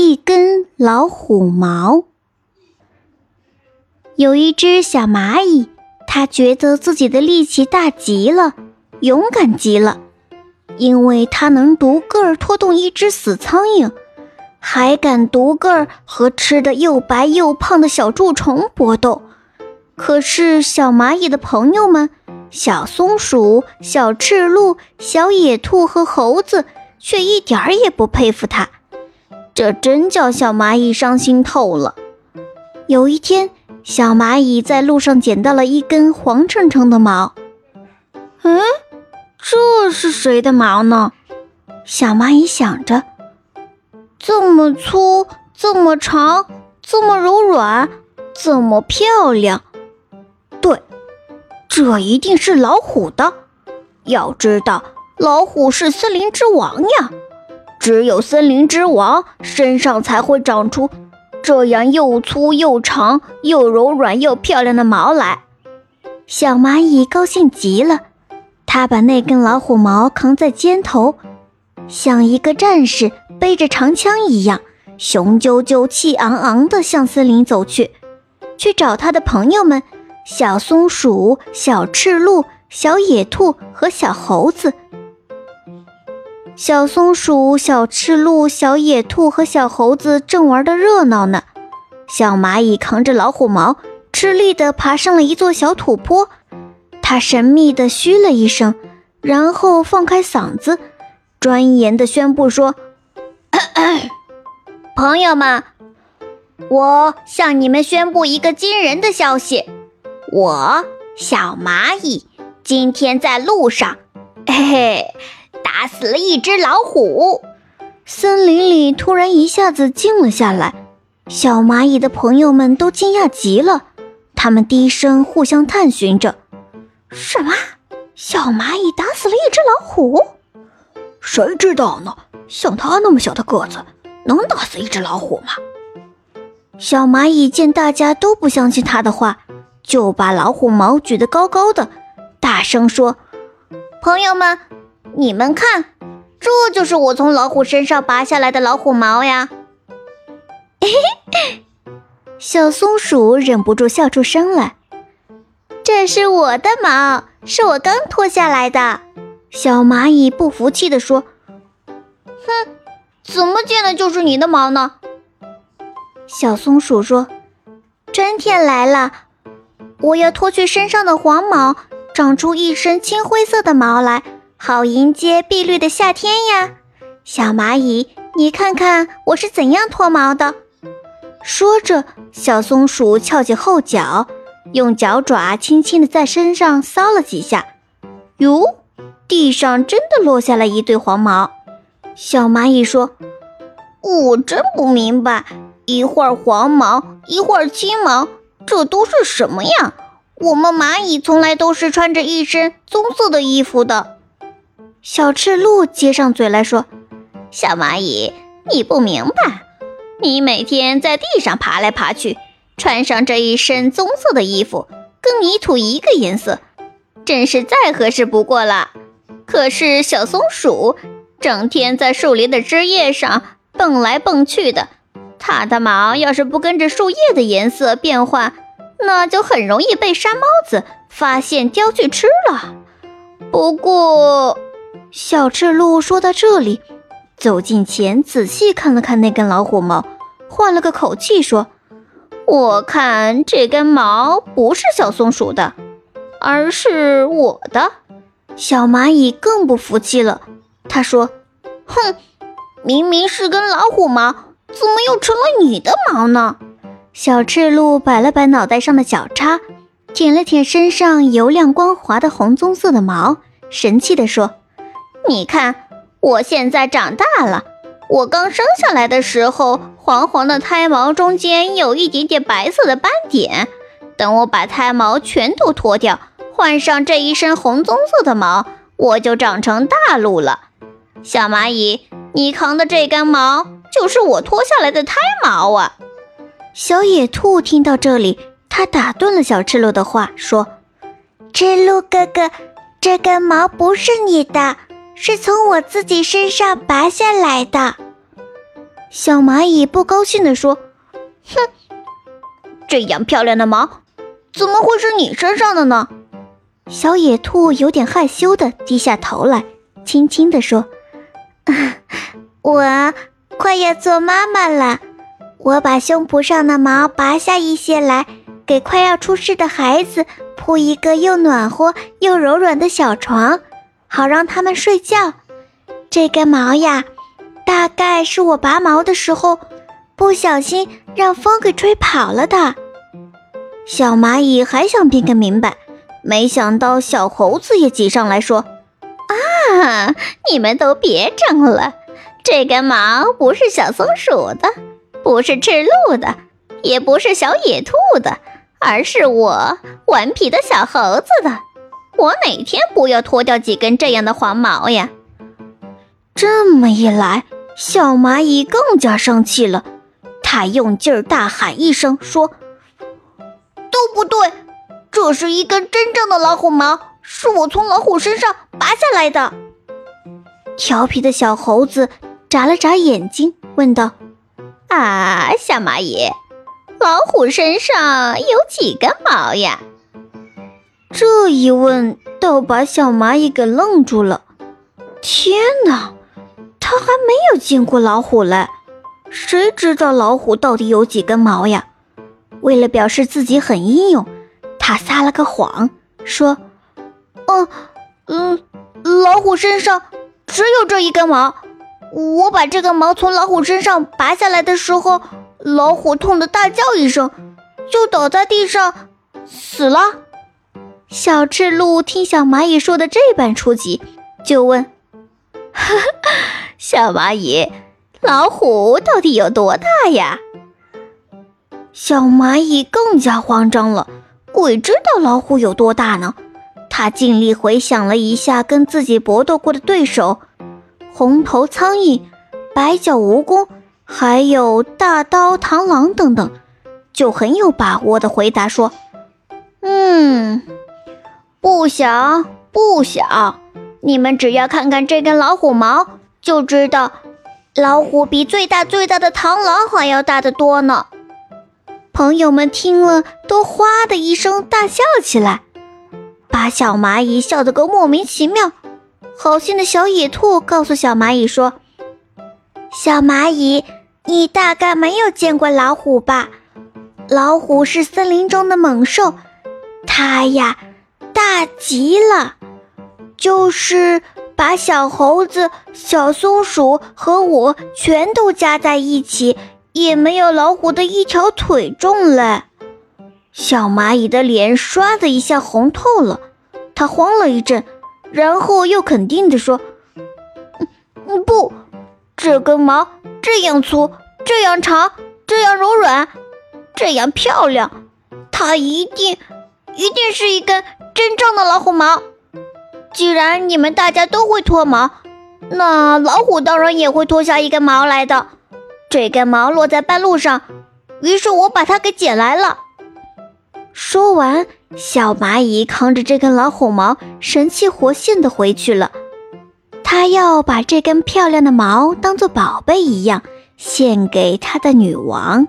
一根老虎毛。有一只小蚂蚁，它觉得自己的力气大极了，勇敢极了，因为它能独个儿拖动一只死苍蝇，还敢独个儿和吃的又白又胖的小蛀虫搏斗。可是，小蚂蚁的朋友们——小松鼠、小赤鹿、小野兔和猴子，却一点儿也不佩服它。这真叫小蚂蚁伤心透了。有一天，小蚂蚁在路上捡到了一根黄澄澄的毛。嗯，这是谁的毛呢？小蚂蚁想着，这么粗，这么长，这么柔软，这么漂亮。对，这一定是老虎的。要知道，老虎是森林之王呀。只有森林之王身上才会长出这样又粗又长又柔软又漂亮的毛来。小蚂蚁高兴极了，它把那根老虎毛扛在肩头，像一个战士背着长枪一样，雄赳赳、气昂昂地向森林走去，去找他的朋友们。小松鼠、小赤鹿、小野兔和小猴子。小松鼠、小赤鹿、小野兔和小猴子正玩得热闹呢。小蚂蚁扛着老虎毛，吃力地爬上了一座小土坡。它神秘地嘘了一声，然后放开嗓子，庄严地宣布说：“ 朋友们，我向你们宣布一个惊人的消息。”我小蚂蚁今天在路上，嘿嘿，死了一只老虎。森林里突然一下子静了下来，小蚂蚁的朋友们都惊讶极了，他们低声互相探寻着：“什么？小蚂蚁打死了一只老虎？谁知道呢？像它那么小的个子，能打死一只老虎吗？”小蚂蚁见大家都不相信他的话。就把老虎毛举得高高的，大声说：“朋友们，你们看，这就是我从老虎身上拔下来的老虎毛呀！”嘿嘿，小松鼠忍不住笑出声来。这是我的毛，是我刚脱下来的。小蚂蚁不服气地说：“哼，怎么见的就是你的毛呢？”小松鼠说：“春天来了。”我要脱去身上的黄毛，长出一身青灰色的毛来，好迎接碧绿的夏天呀！小蚂蚁，你看看我是怎样脱毛的。说着，小松鼠翘起后脚，用脚爪轻轻地在身上搔了几下，哟，地上真的落下了一对黄毛。小蚂蚁说：“我真不明白，一会儿黄毛，一会儿青毛。”这都是什么呀？我们蚂蚁从来都是穿着一身棕色的衣服的。小赤鹿接上嘴来说：“小蚂蚁，你不明白，你每天在地上爬来爬去，穿上这一身棕色的衣服，跟泥土一个颜色，真是再合适不过了。可是小松鼠整天在树林的枝叶上蹦来蹦去的。”它的毛要是不跟着树叶的颜色变换，那就很容易被山猫子发现叼去吃了。不过，小赤鹿说到这里，走近前仔细看了看那根老虎毛，换了个口气说：“我看这根毛不是小松鼠的，而是我的。”小蚂蚁更不服气了，他说：“哼，明明是根老虎毛。”怎么又成了你的毛呢？小赤鹿摆了摆脑袋上的小叉，舔了舔身上油亮光滑的红棕色的毛，神气地说：“你看，我现在长大了。我刚生下来的时候，黄黄的胎毛中间有一点点白色的斑点。等我把胎毛全都脱掉，换上这一身红棕色的毛，我就长成大鹿了。小蚂蚁，你扛的这根毛。”就是我脱下来的胎毛啊！小野兔听到这里，它打断了小赤鹿的话，说：“赤鹿哥哥，这根毛不是你的，是从我自己身上拔下来的。”小蚂蚁不高兴地说：“哼，这样漂亮的毛，怎么会是你身上的呢？”小野兔有点害羞的低下头来，轻轻地说：“ 我快要做妈妈了，我把胸脯上的毛拔下一些来，给快要出世的孩子铺一个又暖和又柔软的小床，好让他们睡觉。这根毛呀，大概是我拔毛的时候不小心让风给吹跑了的。”小蚂蚁还想编个明白。没想到小猴子也挤上来说：“啊，你们都别争了，这根毛不是小松鼠的，不是赤鹿的，也不是小野兔的，而是我顽皮的小猴子的。我哪天不要脱掉几根这样的黄毛呀？”这么一来，小蚂蚁更加生气了，它用劲儿大喊一声说：“都不对！”这是一根真正的老虎毛，是我从老虎身上拔下来的。调皮的小猴子眨了眨眼睛，问道：“啊，小蚂蚁，老虎身上有几根毛呀？”这一问倒把小蚂蚁给愣住了。天哪，他还没有见过老虎嘞，谁知道老虎到底有几根毛呀？为了表示自己很英勇。他撒了个谎，说：“嗯嗯，老虎身上只有这一根毛。我把这根毛从老虎身上拔下来的时候，老虎痛得大叫一声，就倒在地上死了。”小赤鹿听小蚂蚁说的这般出奇，就问：“ 小蚂蚁，老虎到底有多大呀？”小蚂蚁更加慌张了。鬼知道老虎有多大呢？他尽力回想了一下跟自己搏斗过的对手——红头苍蝇、白脚蜈蚣，还有大刀螳螂等等，就很有把握的回答说：“嗯，不小不小。你们只要看看这根老虎毛，就知道老虎比最大最大的螳螂还要大得多呢。”朋友们听了，都哗的一声大笑起来，把小蚂蚁笑得个莫名其妙。好心的小野兔告诉小蚂蚁说：“小蚂蚁，你大概没有见过老虎吧？老虎是森林中的猛兽，它呀大极了，就是把小猴子、小松鼠和我全都加在一起。”也没有老虎的一条腿重嘞！小蚂蚁的脸唰的一下红透了，它慌了一阵，然后又肯定地说：“嗯，不，这根毛这样粗，这样长，这样柔软，这样漂亮，它一定一定是一根真正的老虎毛。既然你们大家都会脱毛，那老虎当然也会脱下一根毛来的。”这根毛落在半路上，于是我把它给捡来了。说完，小蚂蚁扛着这根老虎毛，神气活现的回去了。它要把这根漂亮的毛当做宝贝一样，献给它的女王。